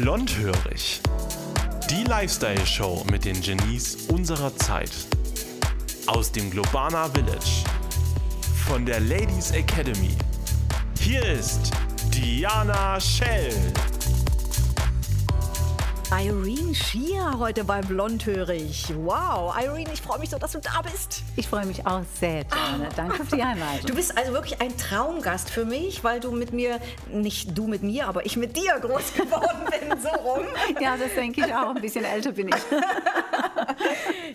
Blondhörig. Die Lifestyle-Show mit den Genies unserer Zeit. Aus dem Globana Village. Von der Ladies Academy. Hier ist Diana Schell. Irene Schier heute bei Blondhörig. Wow, Irene, ich freue mich so, dass du da bist. Ich freue mich auch sehr, Diana. Danke für die Einladung. Du bist also wirklich ein Traumgast für mich, weil du mit mir, nicht du mit mir, aber ich mit dir groß geworden bin, so rum. Ja, das denke ich auch. Ein bisschen älter bin ich.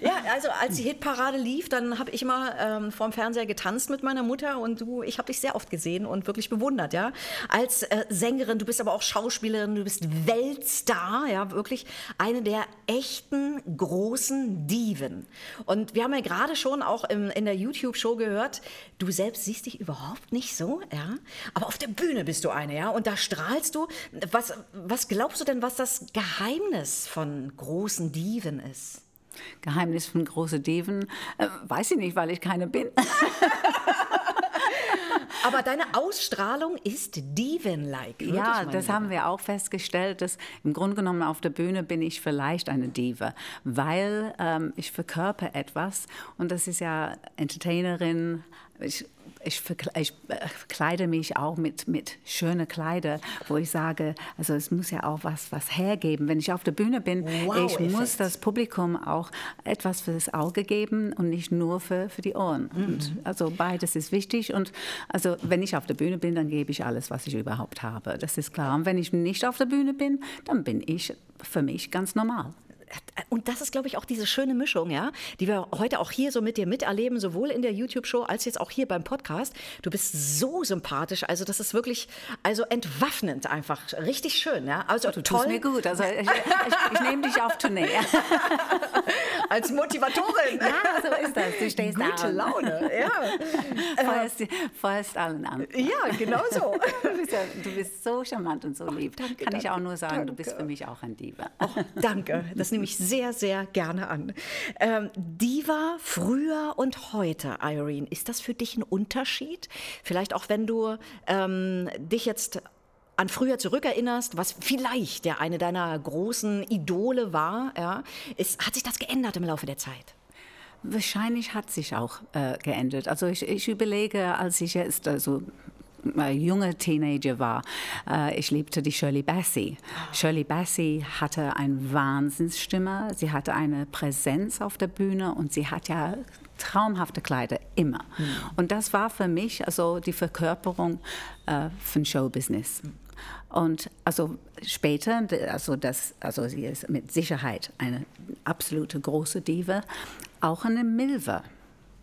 Ja, also als die Hitparade lief, dann habe ich immer ähm, vorm Fernseher getanzt mit meiner Mutter und du, ich habe dich sehr oft gesehen und wirklich bewundert, ja. Als äh, Sängerin, du bist aber auch Schauspielerin, du bist Weltstar, ja, wirklich eine der echten großen Diven. Und wir haben ja gerade schon auch im, in der YouTube-Show gehört, du selbst siehst dich überhaupt nicht so, ja. Aber auf der Bühne bist du eine, ja. Und da strahlst du. Was, was glaubst du denn, was das Geheimnis von großen Diven ist? Geheimnis von große Deven. Äh, weiß ich nicht, weil ich keine bin. Aber deine Ausstrahlung ist Diven-like. Ja, das haben wir auch festgestellt, dass im Grunde genommen auf der Bühne bin ich vielleicht eine Diva, weil ähm, ich verkörper etwas und das ist ja Entertainerin. Ich, ich, ich äh, kleide mich auch mit, mit schönen Kleider, wo ich sage, also es muss ja auch was, was hergeben. Wenn ich auf der Bühne bin, Wow, ich muss das Publikum auch etwas für das Auge geben und nicht nur für, für die Ohren. Und also beides ist wichtig. Und also wenn ich auf der Bühne bin, dann gebe ich alles, was ich überhaupt habe. Das ist klar. Und wenn ich nicht auf der Bühne bin, dann bin ich für mich ganz normal. Und das ist, glaube ich, auch diese schöne Mischung, ja, die wir heute auch hier so mit dir miterleben, sowohl in der YouTube-Show als jetzt auch hier beim Podcast. Du bist so sympathisch, also das ist wirklich, also entwaffnend einfach, richtig schön, ja. Also Du toll tust mir gut. Also ich, ich, ich nehme dich auf Tournee. als Motivatorin. Ja, so ist das. Du stehst Gute da Laune, ja. feuerst, feuerst allen an. Ja, genau so. Du bist, ja, du bist so charmant und so lieb. danke, Kann ich auch danke, nur sagen, du bist danke. für mich auch ein Diva. Danke, das nehme ich sehr, sehr gerne an. Ähm, Diva früher und heute, Irene, ist das für dich ein Unterschied? Vielleicht auch, wenn du ähm, dich jetzt an früher zurückerinnerst, was vielleicht der eine deiner großen Idole war, ja, ist, hat sich das geändert im Laufe der Zeit? Wahrscheinlich hat sich auch äh, geändert. Also ich, ich überlege, als ich jetzt also äh, junge Teenager war, äh, ich liebte die Shirley Bassey. Shirley Bassey hatte eine Wahnsinnsstimme, sie hatte eine Präsenz auf der Bühne und sie hat ja traumhafte Kleider immer. Und das war für mich also die Verkörperung äh, von Showbusiness. Und also später, also, das, also sie ist mit Sicherheit eine absolute große Diva, auch eine Milva.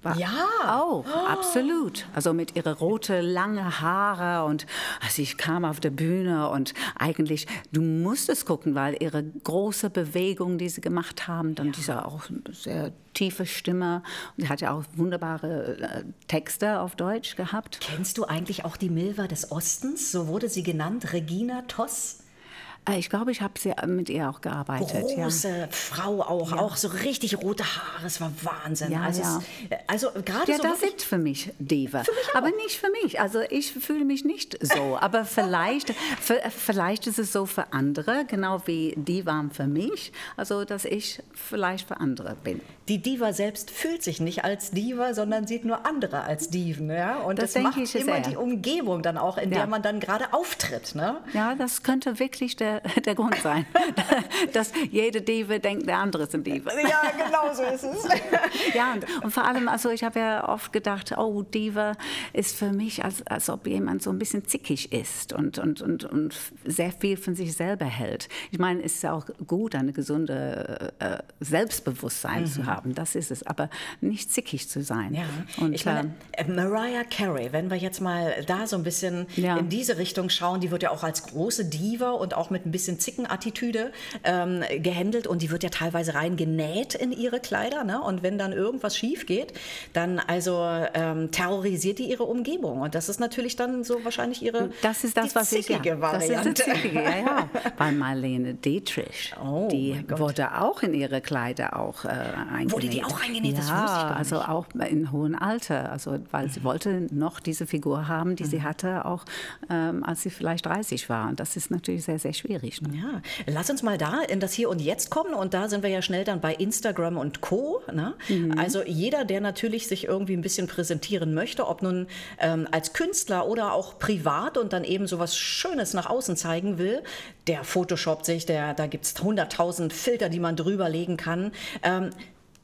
War Ja. Auch, absolut. Also mit ihre rote, lange Haare und also ich kam auf der Bühne und eigentlich, du musstest gucken, weil ihre große Bewegung, die sie gemacht haben, dann diese auch sehr tiefe Stimme. Und sie hat ja auch wunderbare äh, Texte auf Deutsch gehabt. Kennst du eigentlich auch die Milva des Ostens? So wurde sie genannt, Regina Toss. Äh, Ich glaube, ich habe sie mit ihr auch gearbeitet. ja. Große Frau auch, auch so richtig rote Haare, es war Wahnsinn. Ja, also, ja. Es, also gerade Ja, so das sind für mich Diva. aber nicht für mich. Also ich fühle mich nicht so. Aber vielleicht, für, vielleicht ist es so für andere, genau wie die waren für mich. Also dass ich vielleicht für andere bin. Die Diva selbst fühlt sich nicht als Diva, sondern sieht nur andere als Diven. Ja? Und Das das, macht immer sehr. die Umgebung dann auch, in der Ja. man dann gerade auftritt. Ne? Ja, das könnte wirklich der, der Grund sein, dass jede Diva denkt, der andere ist ein Diva. Ja, genau so ist es. Ja, und, und vor allem, also ich habe ja oft gedacht, oh, Diva ist für mich, als, als ob jemand so ein bisschen zickig ist und, und, und, und sehr viel von sich selber hält. Ich meine, es ist auch gut, eine gesunde äh, Selbstbewusstsein zu haben, das ist es, aber nicht zickig zu sein. Mhm. Ja, Und, ich meine, ähm, äh, Mariah Carey, wenn wir jetzt mal da so ein bisschen Ja. in diese Richtung schauen, die wird ja auch als große Diva und auch mit ein bisschen Zickenattitüde ähm, gehandelt und die wird ja teilweise rein genäht in ihre Kleider. Ne? Und wenn dann irgendwas schief geht, dann also ähm, terrorisiert die ihre Umgebung. Und das ist natürlich dann so wahrscheinlich ihre Das ist das, die was ich ja. Das ist das Zickige, ja, ja. Bei Marlene Dietrich, Oh, die wurde auch in ihre Kleider auch äh, eingenäht. Wurde die auch eingenäht? Ja, also auch in hohem Alter, also weil sie wollte noch diese Figur haben, die sie Mhm. hatte, auch ähm, als sie vielleicht 30 war. Und das ist natürlich sehr, sehr schwierig. Ne? Ja, lass uns mal da in das Hier und Jetzt kommen und da sind wir ja schnell dann bei Instagram und Co. Ne? Mhm. Also jeder, der natürlich sich irgendwie ein bisschen präsentieren möchte, ob nun ähm, als Künstler oder auch privat und dann eben so was Schönes nach außen zeigen will, der Photoshop sich, der, da gibt es 100.000 Filter, die man drüber legen kann. Ähm,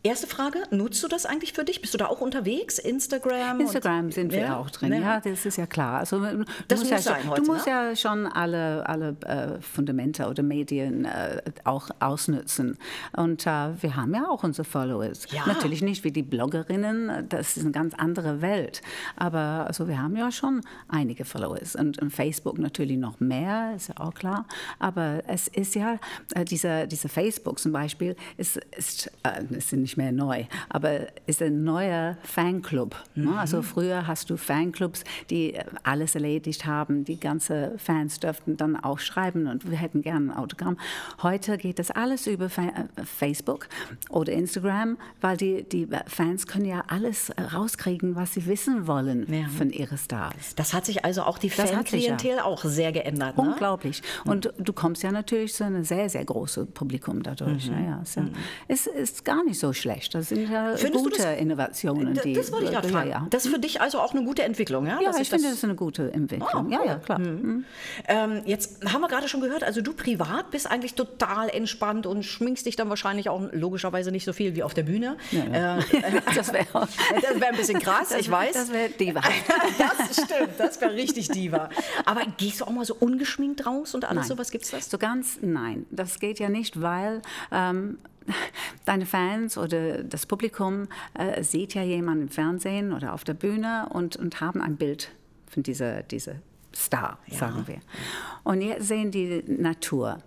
Erste Frage, nutzt du das eigentlich für dich? Bist du da auch unterwegs? Instagram? Instagram sind wir ja, auch drin, ja. ja. das ist ja klar. Also, du das musst, muss ja, sein heute, du musst ne? ja schon alle, alle äh, Fundamente oder Medien äh, auch ausnutzen. Und äh, wir haben ja auch unsere Followers. Ja. Natürlich nicht wie die Bloggerinnen, das ist eine ganz andere Welt. Aber also, wir haben ja schon einige Followers. Und, und Facebook natürlich noch mehr, ist ja auch klar. Aber es ist ja, äh, dieser, dieser Facebook zum Beispiel, ist, ist, äh, es sind nicht mehr neu, aber ist ein neuer Fanclub. Ne? Mhm. Also früher hast du Fanclubs, die alles erledigt haben, die ganze Fans dürften dann auch schreiben und wir hätten gerne ein Autogramm. Heute geht das alles über Facebook oder Instagram, weil die, die Fans können ja alles rauskriegen, was sie wissen wollen ja. von ihren Stars. Das hat sich also auch die Fanklientel ja. auch sehr geändert. Ne? Unglaublich. Und du kommst ja natürlich zu einem sehr, sehr großen Publikum dadurch. Mhm. Ja, ja. Mhm. Es ist gar nicht so schlecht. Das sind ja Findest gute das, Innovationen. Die, das wollte ich gerade fragen. Ja, Das ist für dich also auch eine gute Entwicklung, ja? Ja, ich, finde, das ist eine gute Entwicklung. Oh, ja, ja, klar. Mhm. mhm. Ähm, jetzt haben wir gerade schon gehört, also du privat bist eigentlich total entspannt und schminkst dich dann wahrscheinlich auch logischerweise nicht so viel wie auf der Bühne. Ja, äh, das wäre wär ein bisschen krass, ich weiß. Das wäre Diva. das stimmt, das wäre richtig Diva. Aber gehst du auch mal so ungeschminkt raus und alles nein. sowas? Gibt es das? So ganz nein. Das geht ja nicht, weil ähm, deine Fans oder das Publikum äh, sieht ja jemanden im Fernsehen oder auf der Bühne und, und haben ein Bild von dieser, dieser Star, ja. sagen wir. Und jetzt sehen die Natur.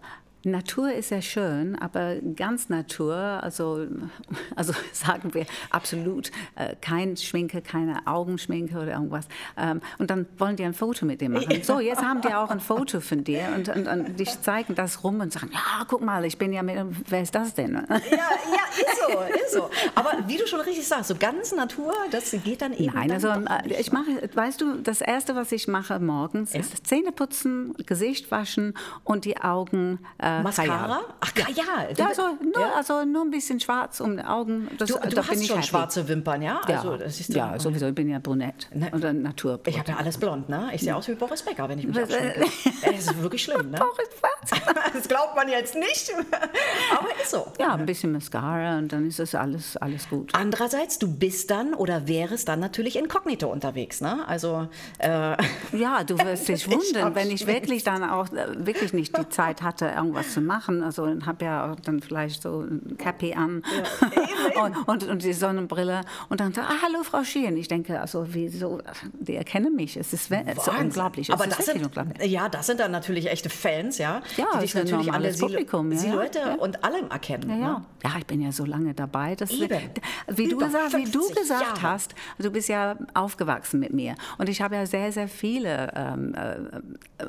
Natur ist sehr schön, aber ganz Natur, also, also sagen wir absolut äh, kein Schminke, keine Augenschminke oder irgendwas. Ähm, und dann wollen die ein Foto mit dir machen. So, jetzt haben die auch ein Foto von dir und, und, und die zeigen das rum und sagen, ja, guck mal, ich bin ja mit, wer ist das denn? Ja, ja, so, ist so. Aber wie du schon richtig sagst, so ganz Natur, das geht dann eben Nein, also dann äh, ich mache, weißt du, das Erste, was ich mache morgens, ja? ist Zähne putzen, Gesicht waschen und die Augen äh, Mascara? Ach, Kajal. Ja, also, nur, ja. also nur ein bisschen schwarz um die Augen. Das, du, du hast schon happy. schwarze Wimpern, ja? Also, ja, ja sowieso. Ich bin ja brunett ne? oder Natur. Ich habe ja alles blond, ne? Ich sehe aus wie Boris Becker, wenn ich mich abschminke. das ist wirklich schlimm, ne? Boris Becker. das glaubt man jetzt nicht, aber ist so. Ja, ein bisschen Mascara und dann ist es alles, alles gut. Andererseits, du bist dann oder wärst dann natürlich inkognito unterwegs, ne? Also... Äh, ja, du wirst dich wundern, wenn ich wirklich dann auch äh, wirklich nicht die Zeit hatte, irgendwas zu machen. Also habe ja dann vielleicht so ein Cappy an ja, und, und, und, die Sonnenbrille. Und dann sagt, ah, hallo Frau Schien. Ich denke, also wieso, die erkennen mich. Es ist, es ist unglaublich. Es Aber das sind, unglaublich. ja, das sind dann natürlich echte Fans, ja, ja die dich natürlich der Publikum, ja, Silhouette ja. und allem erkennen. Ja, ja. Ne? ja, ich bin ja so lange dabei. Dass Eben. Wie, du gesagt, wie du gesagt Jahre. hast, du bist ja aufgewachsen mit mir. Und ich habe ja sehr, sehr viele, ähm, äh,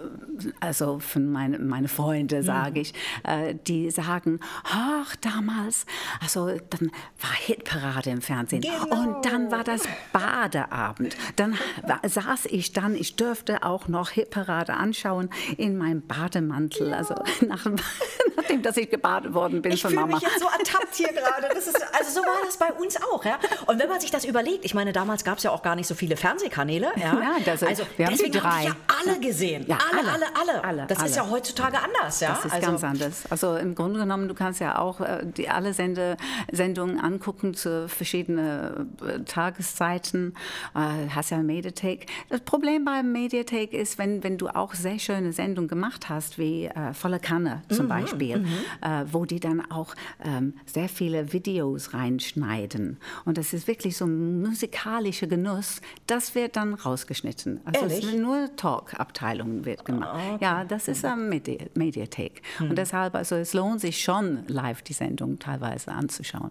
also von meinen meine Freunde, sage mhm. ich, äh, die sagen, ach, damals, also dann war Hitparade im Fernsehen genau. und dann war das Badeabend. Dann saß ich dann, ich dürfte auch noch Hitparade anschauen in meinem Bademantel, ja. also nach, nachdem, dass ich gebadet worden bin ich von Mama. Ich fühle mich jetzt so ertappt hier gerade. Also so war das bei uns auch. Ja? Und wenn man sich das überlegt, ich meine, damals gab es ja auch gar nicht so viele Fernsehkanäle. Ja? ja das, also wir haben deswegen habe ich ja alle gesehen. Ja, alle, alle, alle, alle. Das alle. ist ja heutzutage anders. Ja? Das ist also, ganz anders. Also im Grunde genommen, du kannst ja auch äh, die, alle Sende, Sendungen angucken zu verschiedenen äh, Tageszeiten. Äh, hast ja Mediathek. Das Problem beim Mediathek ist, wenn, wenn du auch sehr schöne Sendungen gemacht hast, wie äh, Volle Kanne zum Mhm, Beispiel, mhm. äh, wo die dann auch ähm, sehr viele Videos reinschneiden. Und das ist wirklich so ein musikalischer Genuss. Das wird dann rausgeschnitten. Also es Ehrlich? wird nur Talk-Abteilungen wird gemacht. Ah, okay. Ja, das ist am Medi Mediathek. Und deshalb, also es lohnt sich schon, live die Sendung teilweise anzuschauen.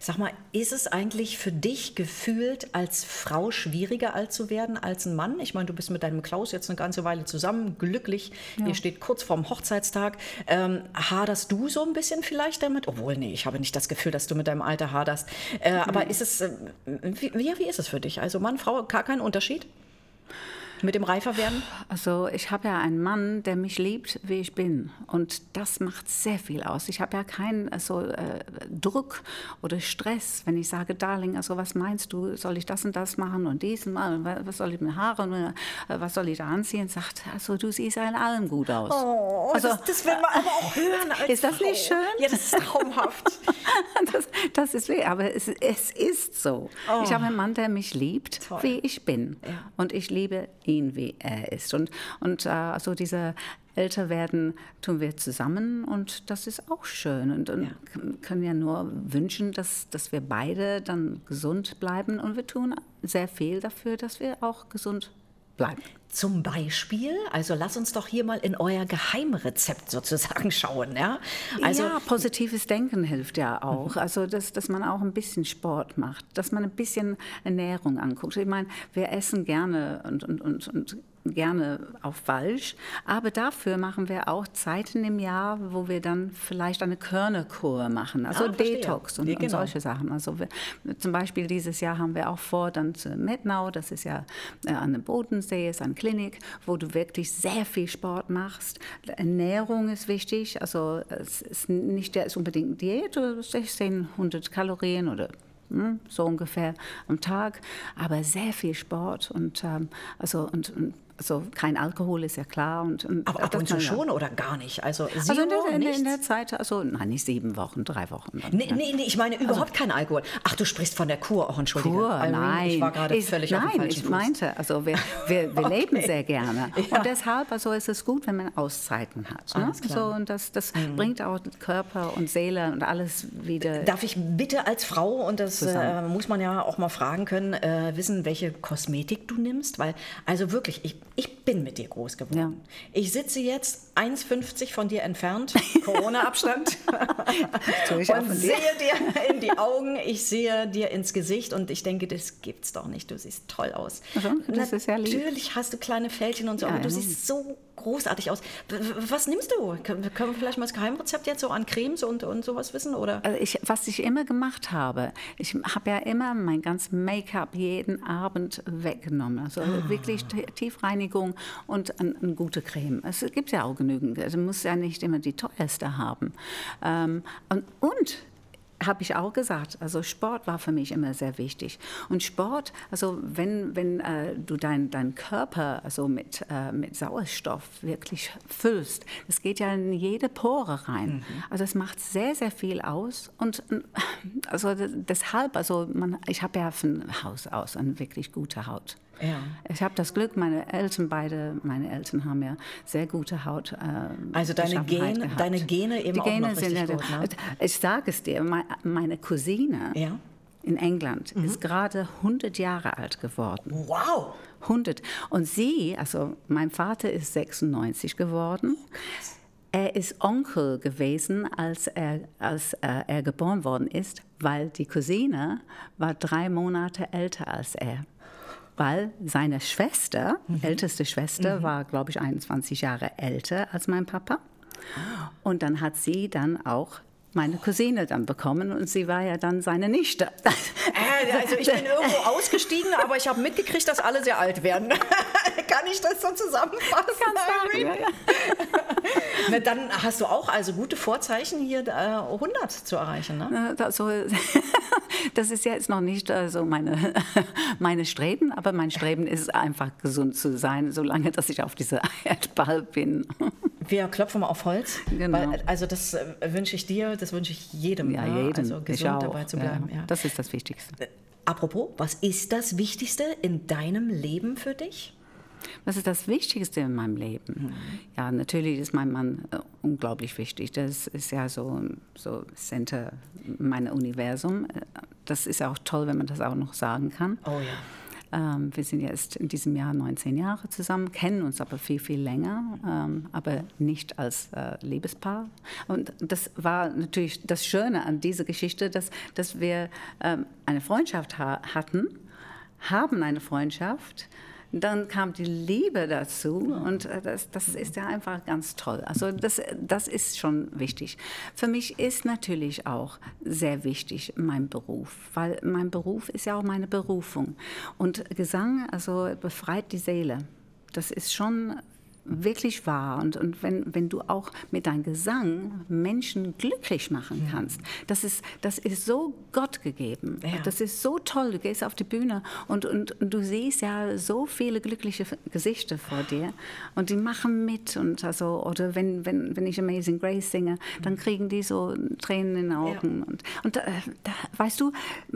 Sag mal, ist es eigentlich für dich gefühlt als Frau schwieriger alt zu werden als ein Mann? Ich meine, du bist mit deinem Klaus jetzt eine ganze Weile zusammen, glücklich. Ihr steht kurz vorm Hochzeitstag. Ähm, haderst du so ein bisschen vielleicht damit? Obwohl, nee, ich habe nicht das Gefühl, dass du mit deinem Alter haderst. Äh, aber ist es, äh, wie, wie ist es für dich? Also Mann, Frau, gar kein Unterschied? Mit dem Reiferwerden? Also ich habe ja einen Mann, der mich liebt, wie ich bin. Und das macht sehr viel aus. Ich habe ja keinen also, äh, Druck oder Stress, wenn ich sage, Darling, also was meinst du, soll ich das und das machen und dies und mal, was soll ich mit Haaren, äh, was soll ich da anziehen? Sagt, also du siehst in allem gut aus. Oh, also, das, das will man aber auch hören. ist das Frau. nicht schön? Ja, das ist traumhaft. das, das ist aber es, es ist so. Oh. Ich habe einen Mann, der mich liebt, Toll. wie ich bin. Ja. Und ich liebe ihn, wie er ist. Und, und äh, also diese älter werden, tun wir zusammen und das ist auch schön. Und, und ja. können ja nur wünschen, dass, dass wir beide dann gesund bleiben und wir tun sehr viel dafür, dass wir auch gesund bleiben. Zum Beispiel, also lass uns doch hier mal in euer Geheimrezept sozusagen schauen. Ja, also, ja positives Denken hilft ja auch. Mhm. Also, dass, dass man auch ein bisschen Sport macht, dass man ein bisschen Ernährung anguckt. Ich meine, wir essen gerne und, und, und, und gerne auf falsch. Aber dafür machen wir auch Zeiten im Jahr, wo wir dann vielleicht eine Körnerkur machen, also ah, Detox und, ja, genau. und, solche Sachen. Also wir, zum Beispiel dieses Jahr haben wir auch vor, dann zu Metnau, das ist ja äh, an der Bodensee, ist eine Klinik, wo du wirklich sehr viel Sport machst. Ernährung ist wichtig, also es ist nicht der ist unbedingt Diät, 1600 Kalorien oder hm, so ungefähr am Tag, aber sehr viel Sport und ähm, also und, und also kein Alkohol ist ja klar. Und, und Aber ab und zu schon oder gar nicht? Also, also in, der, in, in, der Zeit, also nein, nicht sieben Wochen, drei Wochen. Dann, nee, nee, nee, ich meine überhaupt also, kein Alkohol. Ach, du sprichst von der Kur, auch entschuldige. Kur, Irene, nein. Ich war gerade völlig Nein, auf dem ich meinte, also wir, wir, wir okay. leben sehr gerne. Ja. Und deshalb also ist es gut, wenn man Auszeiten hat. Ne? So, und das, das mhm. bringt auch Körper und Seele und alles wieder Darf ich bitte als Frau, und das äh, muss man ja auch mal fragen können, äh, wissen, welche Kosmetik du nimmst? Weil, also wirklich, ich, ich bin mit dir groß geworden. Ja. Ich sitze jetzt 1,50 von dir entfernt, Corona-Abstand, und sehe dir in die Augen, ich sehe dir ins Gesicht und ich denke, das gibt's doch nicht. Du siehst toll aus. Also, das ist ja lieb. Natürlich hast du kleine Fältchen und so, ja, aber du siehst so großartig aus. Was nimmst du? Können wir vielleicht mal das Geheimrezept jetzt so an Cremes und, und sowas wissen? Oder? Also ich, was ich immer gemacht habe, ich habe ja immer mein ganzes Make-up jeden Abend weggenommen. Also ah. wirklich Tiefreinigung und eine ein gute Creme. Es gibt ja auch genügend. Also muss ja nicht immer die teuerste haben. Ähm, und, und habe ich auch gesagt. Also Sport war für mich immer sehr wichtig. Und Sport, also wenn, wenn äh, du deinen dein Körper also mit, äh, mit Sauerstoff wirklich füllst, das geht ja in jede Pore rein. Mhm. Also es macht sehr, sehr viel aus. Und also deshalb, also man, ich habe ja von Haus aus eine wirklich gute Haut. Ja. Ich habe das Glück, meine Eltern beide, meine Eltern haben ja sehr gute Haut. Äh, also deine Gene, deine Gene eben Die Gene auch noch sind ja, gut, ne? Ich sage es dir, meine Cousine ja. in England mhm. ist gerade 100 Jahre alt geworden. Wow! 100. Und sie, also mein Vater ist 96 geworden. Oh, er ist Onkel gewesen, als er, als äh, er geboren worden ist, weil die Cousine war drei Monate älter als er weil seine Schwester, mhm. älteste Schwester, mhm. war, glaube ich, 21 Jahre älter als mein Papa. Und dann hat sie dann auch meine Cousine dann bekommen und sie war ja dann seine Nichte. Äh, also ich bin irgendwo ausgestiegen, aber ich habe mitgekriegt, dass alle sehr alt werden. Kann ich das so zusammenfassen? Sagen, ja, ja. Dann hast du auch also gute Vorzeichen, hier äh, 100 zu erreichen. Ne? Also, das ist jetzt noch nicht so meine, meine Streben, aber mein Streben ist einfach gesund zu sein, solange dass ich auf dieser Erdball bin. Wir klopfen mal auf Holz. Genau. Weil, also das äh, wünsche ich dir, das wünsche ich jedem. Ja, jedem. Also gesund dabei zu bleiben. Ja, ja. Das ist das Wichtigste. Äh, apropos, was ist das Wichtigste in deinem Leben für dich? Was ist das Wichtigste in meinem Leben? Mhm. Ja, natürlich ist mein Mann äh, unglaublich wichtig. Das ist ja so, so Center meiner Universum. Äh, das ist auch toll, wenn man das auch noch sagen kann. Oh ja. Ähm, wir sind jetzt in diesem Jahr 19 Jahre zusammen, kennen uns aber viel, viel länger, ähm, aber nicht als äh, Liebespaar. Und das war natürlich das Schöne an dieser Geschichte, dass, dass wir ähm, eine Freundschaft ha hatten, haben eine Freundschaft, dann kam die Liebe dazu und äh, das, das ist ja einfach ganz toll. Also das, das ist schon wichtig. Für mich ist natürlich auch sehr wichtig mein Beruf, weil mein Beruf ist ja auch meine Berufung. Und Gesang also befreit die Seele. das ist schon wirklich wahr. Und, und wenn, wenn du auch mit deinem Gesang Menschen glücklich machen kannst, das, ist, das ist so Gott gegeben. Ja. Das ist so toll. Du gehst auf die Bühne und, und, und du siehst ja so viele glückliche Gesichter vor dir und die machen mit. Und also, oder wenn, wenn, wenn ich Amazing Grace singe, dann kriegen die so Tränen in den Augen. Und, und da, da, weißt du,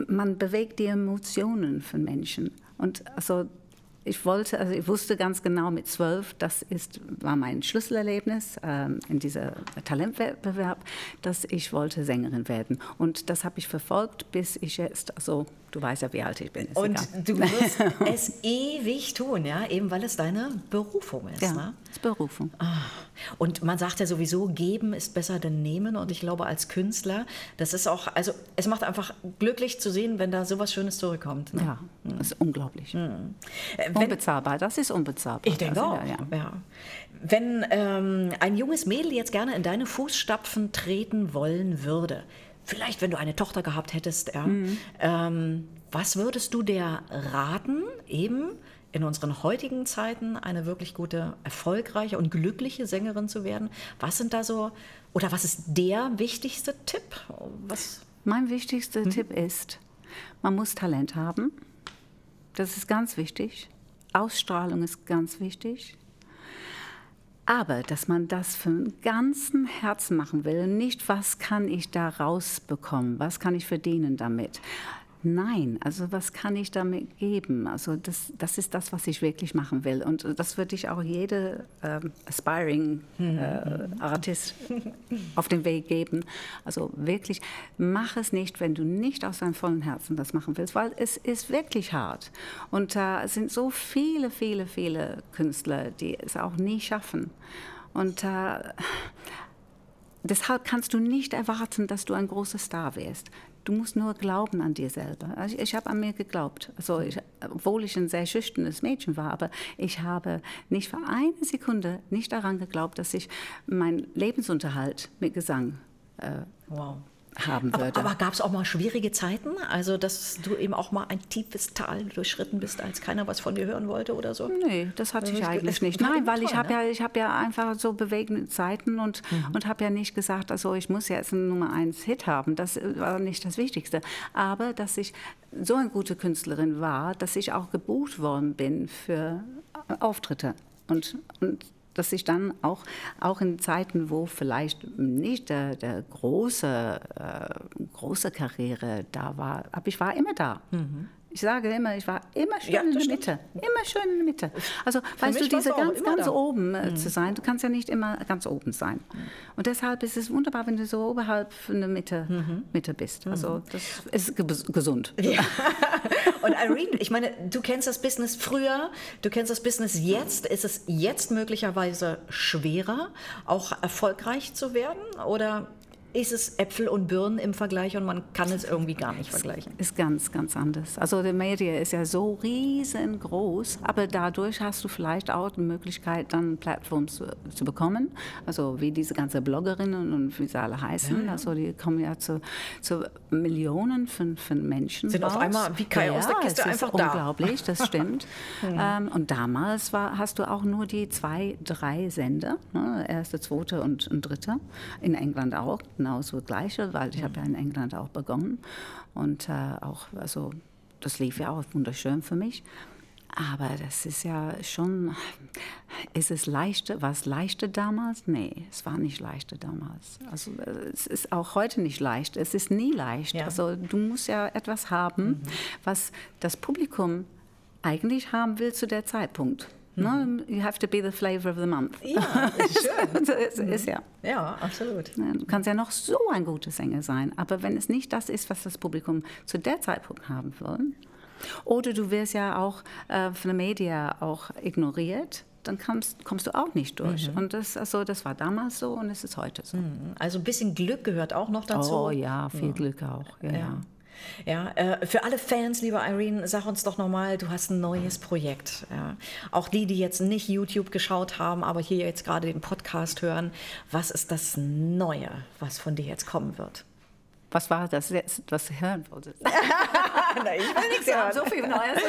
man bewegt die Emotionen von Menschen. Und also ich wollte, also ich wusste ganz genau mit zwölf, das ist, war mein Schlüsselerlebnis ähm, in diesem Talentwettbewerb, dass ich wollte Sängerin werden. Und das habe ich verfolgt, bis ich jetzt, also du weißt ja, wie alt ich bin. Und egal. du wirst es ewig tun, ja, eben weil es deine Berufung ist. ja, Ne? ist Berufung. Ah. Und man sagt ja sowieso, geben ist besser denn nehmen. Und ich glaube, als Künstler, das ist auch, also es macht einfach glücklich zu sehen, wenn da sowas Schönes zurückkommt. Ne? Ja, das ist unglaublich. Äh, Wenn, Unbezahlbar, das ist unbezahlbar. ich denke Also, auch. Ja, ja. Ja. Wenn ähm, ein junges Mädel jetzt gerne in deine Fußstapfen treten wollen würde, vielleicht wenn du eine Tochter gehabt hättest, ja, Mhm. ähm, was würdest du der raten, eben in unseren heutigen Zeiten eine wirklich gute, erfolgreiche und glückliche Sängerin zu werden? Was sind da so, oder was ist der wichtigste Tipp? Was, Mein wichtigster Tipp ist, man muss Talent haben. Das ist ganz wichtig. Ausstrahlung ist ganz wichtig. Aber dass man das von ganzem Herzen machen will, nicht was kann ich da rausbekommen, was kann ich verdienen damit. Nein, also was kann ich damit geben? Also das, das ist das, was ich wirklich machen will. Und das würde ich auch jede ähm, aspiring äh, Artist auf den Weg geben. Also wirklich, mach es nicht, wenn du nicht aus deinem vollen Herzen das machen willst, weil es ist wirklich hart. Und da sind so viele, viele, viele Künstler, die es auch nie schaffen. Und äh, deshalb kannst du nicht erwarten, dass du ein großer Star wirst. Du musst nur glauben an dir selber. Also ich, ich habe an mir geglaubt. Also ich, obwohl ich ein sehr schüchternes Mädchen war, aber ich habe nicht für eine Sekunde nicht daran geglaubt, dass ich meinen Lebensunterhalt mit Gesang äh, wow. Haben Aber, würde. aber gab es auch mal schwierige Zeiten? Also, dass du eben auch mal ein tiefes Tal durchschritten bist, als keiner was von dir hören wollte oder so? Nee, das hatte Das ich eigentlich nicht. Nein, weil ich toll, habe ne? ja, ich habe ja einfach so bewegende Zeiten und, und habe ja nicht gesagt, also ich muss jetzt einen Nummer eins Hit haben. Das war nicht das Wichtigste. Aber dass ich so eine gute Künstlerin war, dass ich auch gebucht worden bin für Auftritte und, und dass ich dann auch, auch in Zeiten, wo vielleicht nicht der, der große, äh, große Karriere da war, aber ich war immer da. Ich sage immer, ich war immer schön Ja, in der stimmt. Mitte. Immer schön in der Mitte. Also, weißt du, diese ganz, ganz da. oben äh, zu sein, du kannst ja nicht immer ganz oben sein. Und deshalb ist es wunderbar, wenn du so oberhalb von der Mitte, Mitte bist. Also, das ist ge gesund. Und Irene, ich meine, du kennst das Business früher, du kennst das Business jetzt. Ist es jetzt möglicherweise schwerer, auch erfolgreich zu werden? Oder ist es Äpfel und Birnen im Vergleich und man kann es irgendwie gar nicht vergleichen? Ist ganz, ganz anders. Also die Media ist ja so riesengroß, aber dadurch hast du vielleicht auch die Möglichkeit, dann Plattformen zu, zu bekommen. Also wie diese ganzen Bloggerinnen und wie sie alle heißen. Also die kommen ja zu, zu Millionen von, von Menschen Sind auf raus. einmal wie Kai aus der Kiste einfach da. unglaublich, das stimmt. ähm, und damals war, hast du auch nur die zwei, drei Sender, ne? erste, zweite und, und dritte. In England auch genauso das gleiche, weil ich habe ja in England auch begonnen. Und äh, auch, also das lief ja auch wunderschön für mich. Aber das ist ja schon, ist es leichter, war es leichter damals? Nee, es war nicht leichter damals. Also es ist auch heute nicht leicht. Es ist nie leicht. Ja. Also du musst ja etwas haben, was das Publikum eigentlich haben will zu der Zeitpunkt. Ne? You have to be the flavor of the month. Ja, schön. das ist, ist ja. Ja, absolut. Ja, Du kannst ja noch so ein guter Sänger sein, aber wenn es nicht das ist, was das Publikum zu der Zeitpunkt haben will, oder du wirst ja auch äh, von den Medien auch ignoriert, dann kommst, kommst du auch nicht durch. Und das, also, das war damals so und es ist heute so. Also ein bisschen Glück gehört auch noch dazu. Oh ja, viel Glück auch. Ja, ja. Ja, äh, für alle Fans, liebe Irene, sag uns doch nochmal, du hast ein neues Projekt. Ja. Auch die, die jetzt nicht YouTube geschaut haben, aber hier jetzt gerade den Podcast hören, was ist das Neue, was von dir jetzt kommen wird? Was war das jetzt, was du hören wolltest? Na, ich will nichts haben so viel Neues.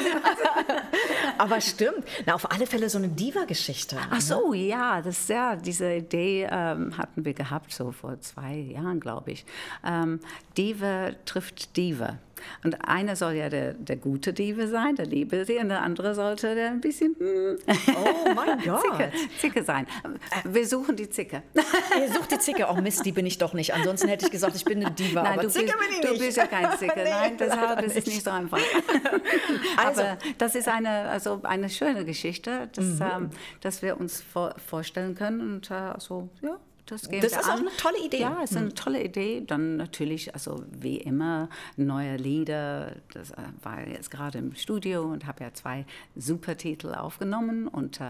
Aber stimmt. Na, auf alle Fälle so eine Diva-Geschichte. Ach so, ja, das, ja diese Idee ähm, hatten wir gehabt, so vor zwei Jahren, glaube ich. Ähm, Diva trifft Diva. Und einer soll ja der, der gute Diebe sein, der Liebe, und der andere sollte der ein bisschen hm, Oh mein Gott. Zicke, Zicke sein. Wir suchen die Zicke. Ihr sucht die Zicke. Oh Mist, die bin ich doch nicht. Ansonsten hätte ich gesagt, ich bin eine Diva. Nein, du, Zicke bist, bin ich du nicht. bist ja kein Zicke. Nee, Nein, deshalb ist es nicht so einfach. Also- Aber das ist eine, also eine schöne Geschichte, dass, Mhm. ähm, dass wir uns vor, vorstellen können. Und äh, so, ja, das gehen Das wir ist auch an. eine tolle Idee. Mhm. Ja, es ist eine tolle Idee. Dann natürlich, also wie immer, neue Lieder. Das äh, war jetzt gerade im Studio und habe ja zwei super Titel aufgenommen. Und äh,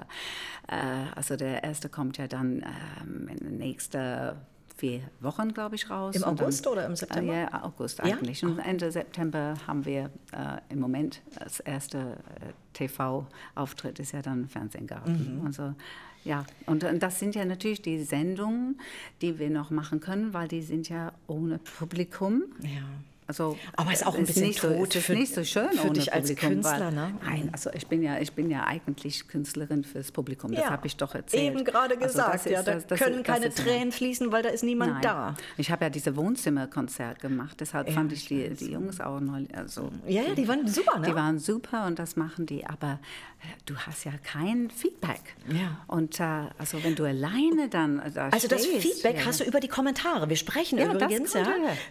äh, also der erste kommt ja dann ähm, in den nächsten vier Wochen, glaube ich, raus. Im Und dann- August oder im September? Äh, ja, August Ja? eigentlich. Und Ende September haben wir äh, im Moment das erste äh, TV-Auftritt, ist ja dann Fernsehgarten. Mhm. Also, ja, und, und das sind ja natürlich die Sendungen, die wir noch machen können, weil die sind ja ohne Publikum. Ja. Also, Aber ist auch ein es bisschen nicht so, tot es ist für- nicht so schön für dich als Publikum. Künstler, ne? Nein, also ich bin ja, ich bin ja eigentlich Künstlerin fürs Publikum. Das Ja, habe ich doch erzählt. Eben gerade Also gesagt, das ja, ist- da das- das- können das keine ist Tränen fließen, weil da ist niemand Nein. da. Ich habe ja diese Wohnzimmerkonzert gemacht, deshalb Ja, fand ich die, die Jungs auch neulich, also Ja, ja, die waren super, ne? die waren super und das machen die, aber äh, du hast ja kein Feedback. Ja. Und äh, also wenn du alleine dann da Also das stehst, Feedback ja, hast du über die Kommentare. Wir sprechen das übrigens ja.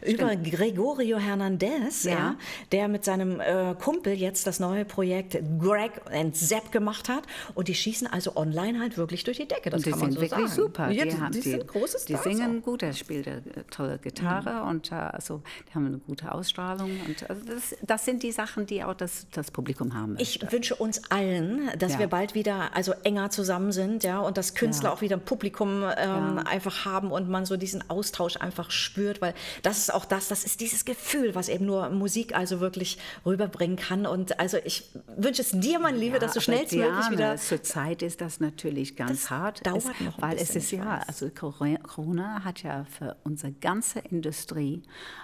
über Gregorio Hernandez, ja. Ja. der mit seinem äh, Kumpel jetzt das neue Projekt Greg and Zapp gemacht hat. Und die schießen also online halt wirklich durch die Decke. Das und die kann man sind so wirklich sagen. super. Ja, die, die, haben- die, sind große Die Stars singen auch. gut, er spielt eine tolle Gitarre und äh, also, die haben eine gute Ausstrahlung. Und also das, das sind die Sachen, die auch das, das Publikum haben Ich möchte. wünsche uns allen, dass Ja. wir bald wieder also enger zusammen sind, ja, und dass Künstler Ja. auch wieder ein Publikum ähm, einfach haben und man so diesen Austausch einfach spürt, weil das ist auch das, das ist dieses Gefühl, was eben nur Musik also wirklich rüberbringen kann. Und also ich wünsche es dir, mein Liebe, dass du schnellstmöglich wieder. Zurzeit ist das natürlich ganz Das hart. dauert es, noch ein Weil es ist ja, also Corona hat ja für unsere ganze Industrie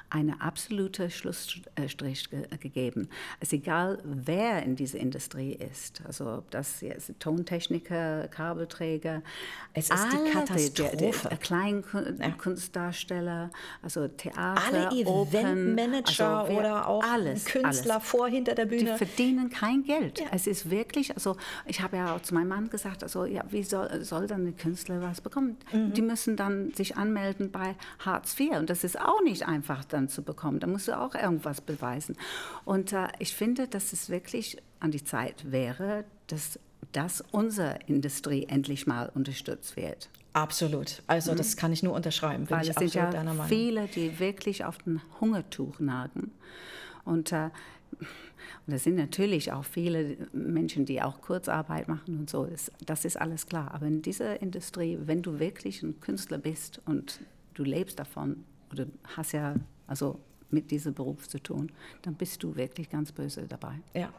eine absolute Schlussstrich ge gegeben. Es ist egal, wer in dieser Industrie ist. Also ob das jetzt Tontechniker, Kabelträger. Es ist die Katastrophe. Der, der Kleinkunstdarsteller, also Theater, alle Open, Also wer- oder auch alles, Künstler alles. vor, hinter der Die Bühne. verdienen kein Geld. Es ist wirklich, also ich habe ja auch zu meinem Mann gesagt, also ja, wie soll, soll dann ein Künstler was bekommen? Mhm. Die müssen dann sich anmelden bei Hartz IV und das ist auch nicht einfach dann zu bekommen. Da musst du auch irgendwas beweisen. Und äh, ich finde, dass es wirklich an die Zeit wäre, dass, dass unsere Industrie endlich mal unterstützt wird. Absolut. Also das kann ich nur unterschreiben. Bin Weil ich es sind ja deiner Meinung. viele, die wirklich auf dem Hungertuch nagen. Und, äh, und es sind natürlich auch viele Menschen, die auch Kurzarbeit machen und so. Ist, das ist alles klar. Aber in dieser Industrie, wenn du wirklich ein Künstler bist und du lebst davon oder hast ja also mit diesem Beruf zu tun, dann bist du wirklich ganz böse dabei. Ja.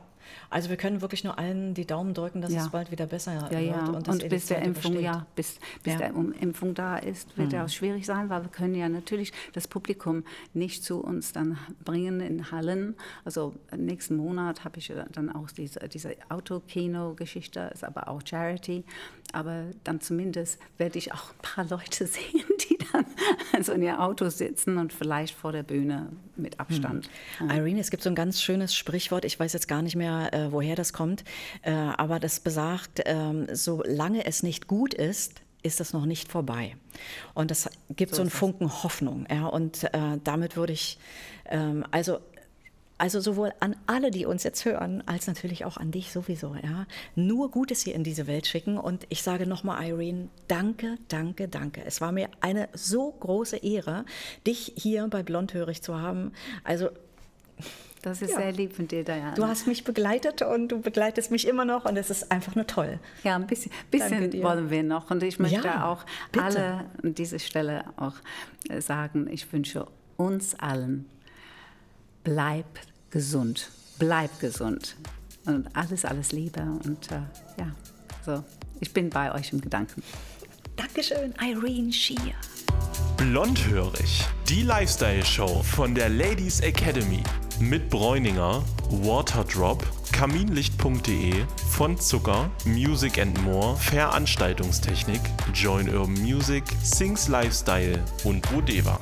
Also wir können wirklich nur allen die Daumen drücken, dass Ja. es bald wieder besser Ja, wird und Und, bis der Impfung, ja, bis, bis der Impfung da ist, wird ja auch schwierig sein, weil wir können ja natürlich das Publikum nicht zu uns dann bringen in Hallen. Also nächsten Monat habe ich ja dann auch diese, diese Autokino-Geschichte, ist aber auch Charity. Aber dann zumindest werde ich auch ein paar Leute sehen, die dann so in ihr Auto sitzen und vielleicht vor der Bühne mit Abstand. Irene, es gibt so ein ganz schönes Sprichwort, ich weiß jetzt gar nicht mehr, äh, woher das kommt, äh, aber das besagt, ähm, solange es nicht gut ist, ist das noch nicht vorbei. Und das gibt so, einen Funken Hoffnung. Ja? Und äh, damit würde ich, ähm, also also sowohl an alle, die uns jetzt hören, als natürlich auch an dich sowieso, ja, nur Gutes hier in diese Welt schicken. Und ich sage nochmal, Irene, danke, danke, danke. Es war mir eine so große Ehre, dich hier bei Blondhörig zu haben. Also Das ist Ja. sehr lieb von dir, Diana. du hast mich begleitet und du begleitest mich immer noch und es ist einfach nur toll. Ja, ein bisschen, bisschen wollen wir noch. Und ich möchte Ja, auch bitte. alle an dieser Stelle auch äh, sagen, ich wünsche uns allen, bleib gesund, bleib gesund. Und alles, alles Liebe. Und äh, ja, so, ich bin bei euch im Gedanken. Dankeschön, Irene Schier. Blondhörig, die Lifestyle-Show von der Ladies Academy mit Bräuninger, Waterdrop, Kaminlicht.de, von Zucker, Music and More, Veranstaltungstechnik, Join Urban Music, Sings Lifestyle und Bodeva.